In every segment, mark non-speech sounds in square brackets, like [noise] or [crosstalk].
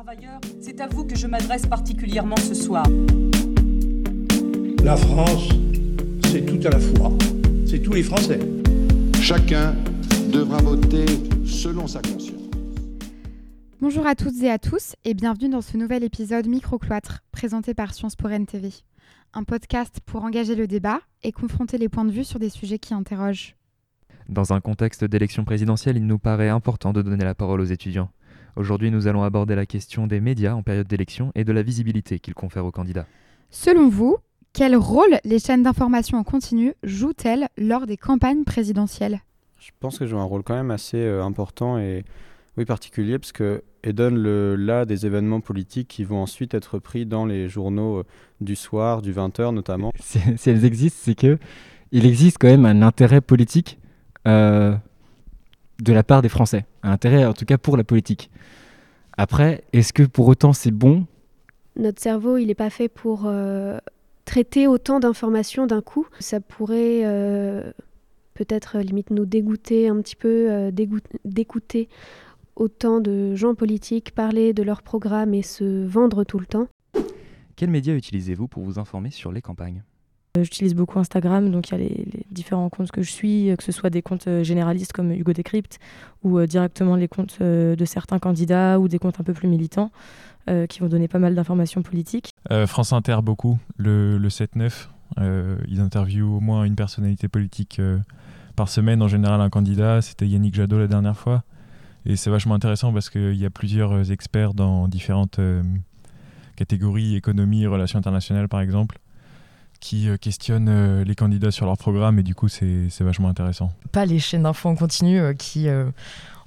Travailleurs, c'est à vous que je m'adresse particulièrement ce soir. La France, c'est tout à la fois. C'est tous les Français. Chacun devra voter selon sa conscience. Bonjour à toutes et à tous et bienvenue dans ce nouvel épisode Micro-Cloître présenté par Sciences pour NTV. Un podcast pour engager le débat et confronter les points de vue sur des sujets qui interrogent. Dans un contexte d'élection présidentielle, il nous paraît important de donner la parole aux étudiants. Aujourd'hui, nous allons aborder la question des médias en période d'élection et de la visibilité qu'ils confèrent aux candidats. Selon vous, quel rôle les chaînes d'information en continu jouent-elles lors des campagnes présidentielles? Je pense qu'elles jouent un rôle quand même assez euh, important et oui particulier parce qu'elles donnent le là des événements politiques qui vont ensuite être pris dans les journaux euh, du soir, du 20h notamment. Si, si elles existent, c'est que il existe quand même un intérêt politique euh, de la part des Français, un intérêt en tout cas pour la politique. Après, est-ce que pour autant c'est bon? Notre cerveau, il n'est pas fait pour euh, traiter autant d'informations d'un coup. Ça pourrait euh, peut-être euh, limite nous dégoûter un petit peu euh, d'écouter autant de gens politiques parler de leur programme et se vendre tout le temps. Quels médias utilisez-vous pour vous informer sur les campagnes? J'utilise beaucoup Instagram, donc il y a les, différents comptes que je suis, euh, que ce soit des comptes euh, généralistes comme Hugo Décrypte ou euh, directement les comptes euh, de certains candidats ou des comptes un peu plus militants euh, qui vont donner pas mal d'informations politiques. Euh, France Inter, beaucoup. Le, le 7-9, euh, ils interviewent au moins une personnalité politique euh, par semaine, en général un candidat. C'était Yannick Jadot la dernière fois. Et c'est vachement intéressant parce qu'il y a plusieurs euh, experts dans différentes euh, catégories, économie, relations internationales par exemple, qui euh, questionnent euh, les candidats sur leur programme et du coup c'est c'est vachement intéressant. pas les chaînes d'infos en continu euh, qui euh,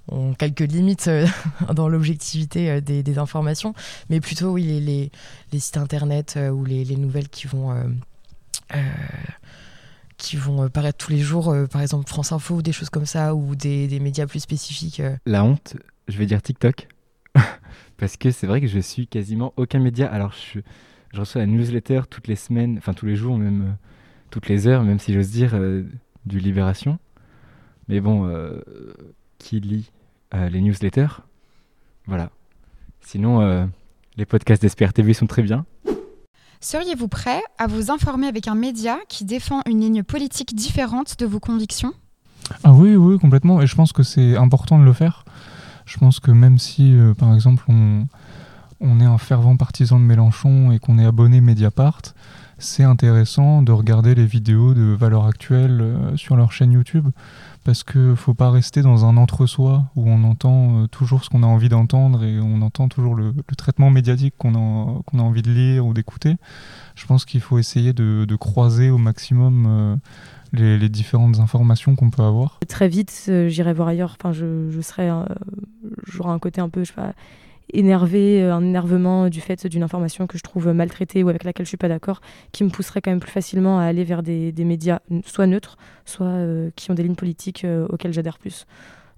ont quelques limites euh, [laughs] dans l'objectivité euh, des, des informations, mais plutôt oui, les, les, les sites internet euh, ou les, les nouvelles qui vont, euh, euh, qui vont paraître tous les jours, euh, par exemple France Info ou des choses comme ça, ou des, des médias plus spécifiques. euh. La honte, je vais dire TikTok. [laughs] Parce que c'est vrai que je suis quasiment aucun média. Alors je, je reçois la newsletter toutes les semaines, enfin tous les jours, même euh, toutes les heures, même si j'ose dire, euh, du Libération. Mais bon, euh, qui lit euh, les newsletters? Voilà. Sinon, euh, les podcasts d'Espère TV sont très bien. Seriez-vous prêt à vous informer avec un média qui défend une ligne politique différente de vos convictions? Ah oui, oui, complètement. Et je pense que c'est important de le faire. Je pense que même si, euh, par exemple, on, on est un fervent partisan de Mélenchon et qu'on est abonné Mediapart, c'est intéressant de regarder les vidéos de valeur actuelle euh, sur leur chaîne YouTube. Parce que faut pas rester dans un entre-soi où on entend euh, toujours ce qu'on a envie d'entendre et on entend toujours le, traitement médiatique qu'on a, a envie de lire ou d'écouter. Je pense qu'il faut essayer de, croiser au maximum euh, les, différentes informations qu'on peut avoir. Très vite, j'irai voir ailleurs. Enfin, je, serai, j'aurai un côté un peu, je sais pas, énervé, euh, un énervement du fait d'une information que je trouve maltraitée ou avec laquelle je suis pas d'accord, qui me pousserait quand même plus facilement à aller vers des, médias soit neutres, soit euh, qui ont des lignes politiques euh, auxquelles j'adhère plus.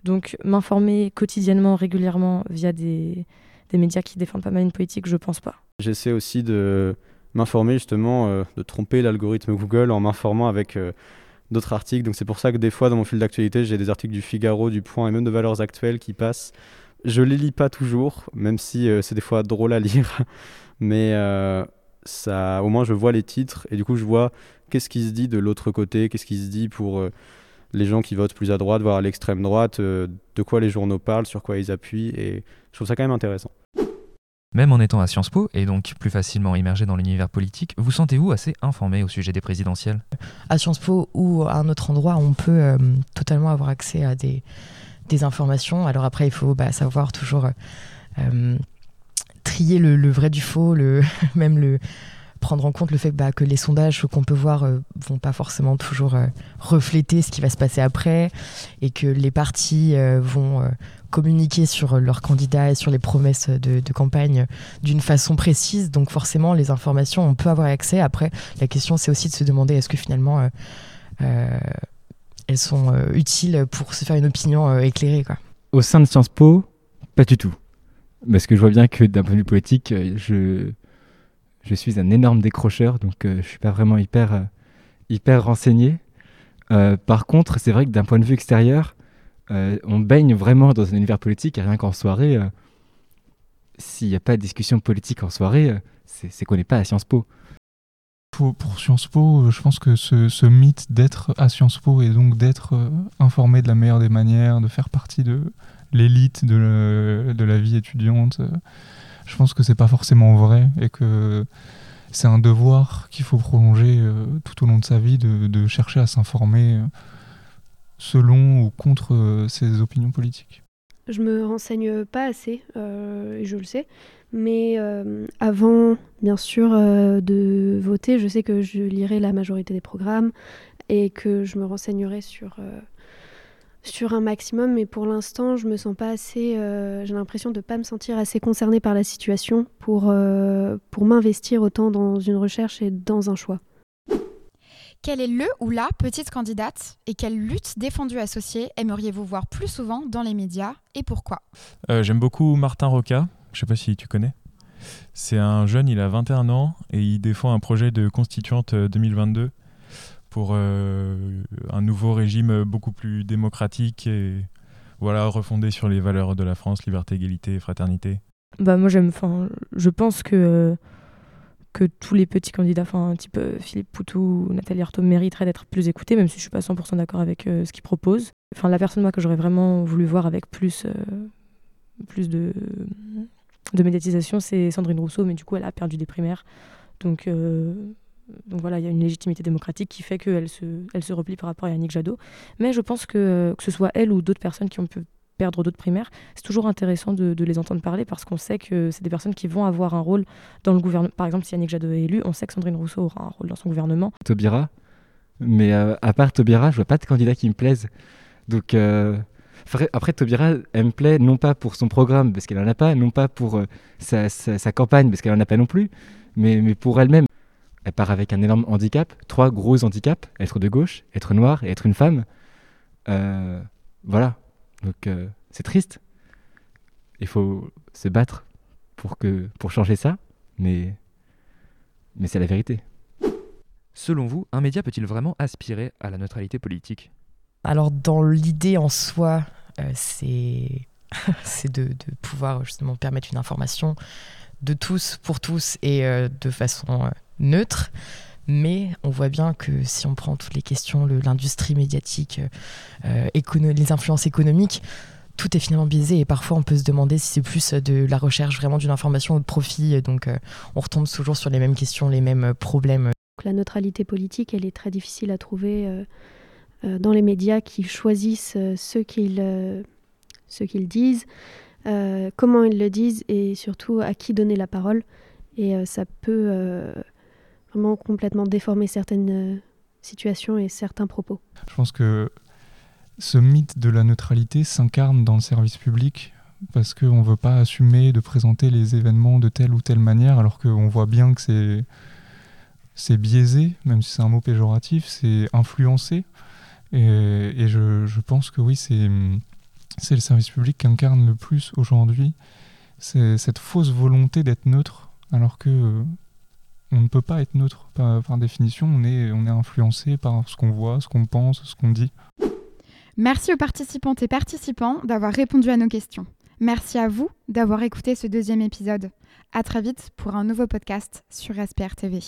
Donc, m'informer quotidiennement, régulièrement via des, médias qui défendent pas ma ligne politique, je pense pas. J'essaie aussi de m'informer justement, de tromper l'algorithme Google en m'informant avec d'autres articles. Donc c'est pour ça que des fois dans mon fil d'actualité, j'ai des articles du Figaro, du Point et même de Valeurs Actuelles qui passent. Je les lis pas toujours, même si euh, c'est des fois drôle à lire, [laughs] mais euh, ça, au moins je vois les titres et du coup je vois qu'est-ce qui se dit de l'autre côté, qu'est-ce qui se dit pour euh, les gens qui votent plus à droite, voire à l'extrême droite, euh, de quoi les journaux parlent, sur quoi ils appuient et je trouve ça quand même intéressant. Même en étant à Sciences Po et donc plus facilement immergé dans l'univers politique, vous sentez-vous assez informé au sujet des présidentielles? À Sciences Po ou à un autre endroit, on peut euh, totalement avoir accès à des, des informations. Alors après, il faut bah, savoir toujours euh, euh, trier le, vrai du faux, le, [laughs] même le prendre en compte le fait bah, que les sondages qu'on peut voir euh, vont pas forcément toujours euh, refléter ce qui va se passer après et que les partis vont communiquer sur leurs candidats et sur les promesses de, campagne d'une façon précise. Donc forcément, les informations, on peut avoir accès. Après, la question, c'est aussi de se demander est-ce que finalement, elles sont euh, utiles pour se faire une opinion euh, éclairée. Quoi. Au sein de Sciences Po, pas du tout. Parce que je vois bien que d'un point de vue politique, euh, je, je suis un énorme décrocheur, donc je suis pas vraiment hyper, hyper renseigné. Par contre, c'est vrai que d'un point de vue extérieur, on baigne vraiment dans un univers politique rien qu'en soirée, s'il n'y a pas de discussion politique en soirée, c'est qu'on n'est pas à Sciences Po. Pour, Sciences Po, je pense que ce, mythe d'être à Sciences Po et donc d'être informé de la meilleure des manières, de faire partie de l'élite de, de, la vie étudiante, je pense que c'est pas forcément vrai et que c'est un devoir qu'il faut prolonger euh, tout au long de sa vie, de, chercher à s'informer euh, selon ou contre euh, ses opinions politiques. Je me renseigne pas assez, et je le sais, mais avant, bien sûr, de voter, je sais que je lirai la majorité des programmes et que je me renseignerai sur un maximum, mais pour l'instant, je me sens pas assez. Euh, j'ai l'impression de pas me sentir assez concernée par la situation euh, pour m'investir autant dans une recherche et dans un choix. Quel est le ou la petite candidate et quelle lutte défendue associée aimeriez-vous voir plus souvent dans les médias et pourquoi? Euh, J'aime beaucoup Martin Roca, je sais pas si tu connais. C'est un jeune, il a 21 ans et il défend un projet de constituante 2022 pour euh, un nouveau régime beaucoup plus démocratique et voilà, refondé sur les valeurs de la France, liberté, égalité, fraternité bah moi j'aime enfin je pense que que tous les petits candidats enfin type euh, Philippe Poutou Nathalie Arthaud mériteraient d'être plus écoutés même si je suis pas 100% d'accord avec euh, ce qu'ils proposent enfin la personne moi que j'aurais vraiment voulu voir avec plus plus de de médiatisation c'est Sandrine Rousseau mais du coup elle a perdu des primaires donc donc voilà, il y a une légitimité démocratique qui fait qu'elle se, elle se replie par rapport à Yannick Jadot. Mais je pense que que ce soit elle ou d'autres personnes qui ont pu perdre d'autres primaires, c'est toujours intéressant de, les entendre parler parce qu'on sait que c'est des personnes qui vont avoir un rôle dans le gouvernement. Par exemple, si Yannick Jadot est élu, on sait que Sandrine Rousseau aura un rôle dans son gouvernement. Taubira, mais euh, à part Taubira, je vois pas de candidat qui me plaise. Donc euh, après, Taubira, elle me plaît non pas pour son programme parce qu'elle en a pas, non pas pour euh, sa, campagne parce qu'elle en a pas non plus, mais, mais pour elle-même elle part avec un énorme handicap, trois gros handicaps, être de gauche, être noire et être une femme. Voilà, donc euh, c'est triste. Il faut se battre pour, que, pour changer ça, mais, mais c'est la vérité. Selon vous, un média peut-il vraiment aspirer à la neutralité politique? Alors dans l'idée en soi, euh, [laughs] c'est de, de, pouvoir justement permettre une information de tous pour tous et de façon neutre. Mais on voit bien que si on prend toutes les questions, l'industrie médiatique, euh, les influences économiques, tout est finalement biaisé et parfois on peut se demander si c'est plus de la recherche vraiment d'une information ou de profit. Donc euh, on retombe toujours sur les mêmes questions, les mêmes problèmes. La neutralité politique, elle est très difficile à trouver euh, dans les médias qui choisissent ce qu'ils qu'ils disent, comment ils le disent et surtout à qui donner la parole. Et ça peut complètement déformer certaines euh, situations et certains propos. Je pense que ce mythe de la neutralité s'incarne dans le service public parce qu'on ne veut pas assumer de présenter les événements de telle ou telle manière alors qu'on voit bien que c'est biaisé, même si c'est un mot péjoratif, c'est influencé. Et, je, je, pense que oui, c'est le service public qui incarne le plus aujourd'hui c'est cette fausse volonté d'être neutre alors que on ne peut pas être neutre. Par, définition, on est, on est influencé par ce qu'on voit, ce qu'on pense, ce qu'on dit. Merci aux participantes et participants d'avoir répondu à nos questions. Merci à vous d'avoir écouté ce deuxième épisode. À très vite pour un nouveau podcast sur SPR TV.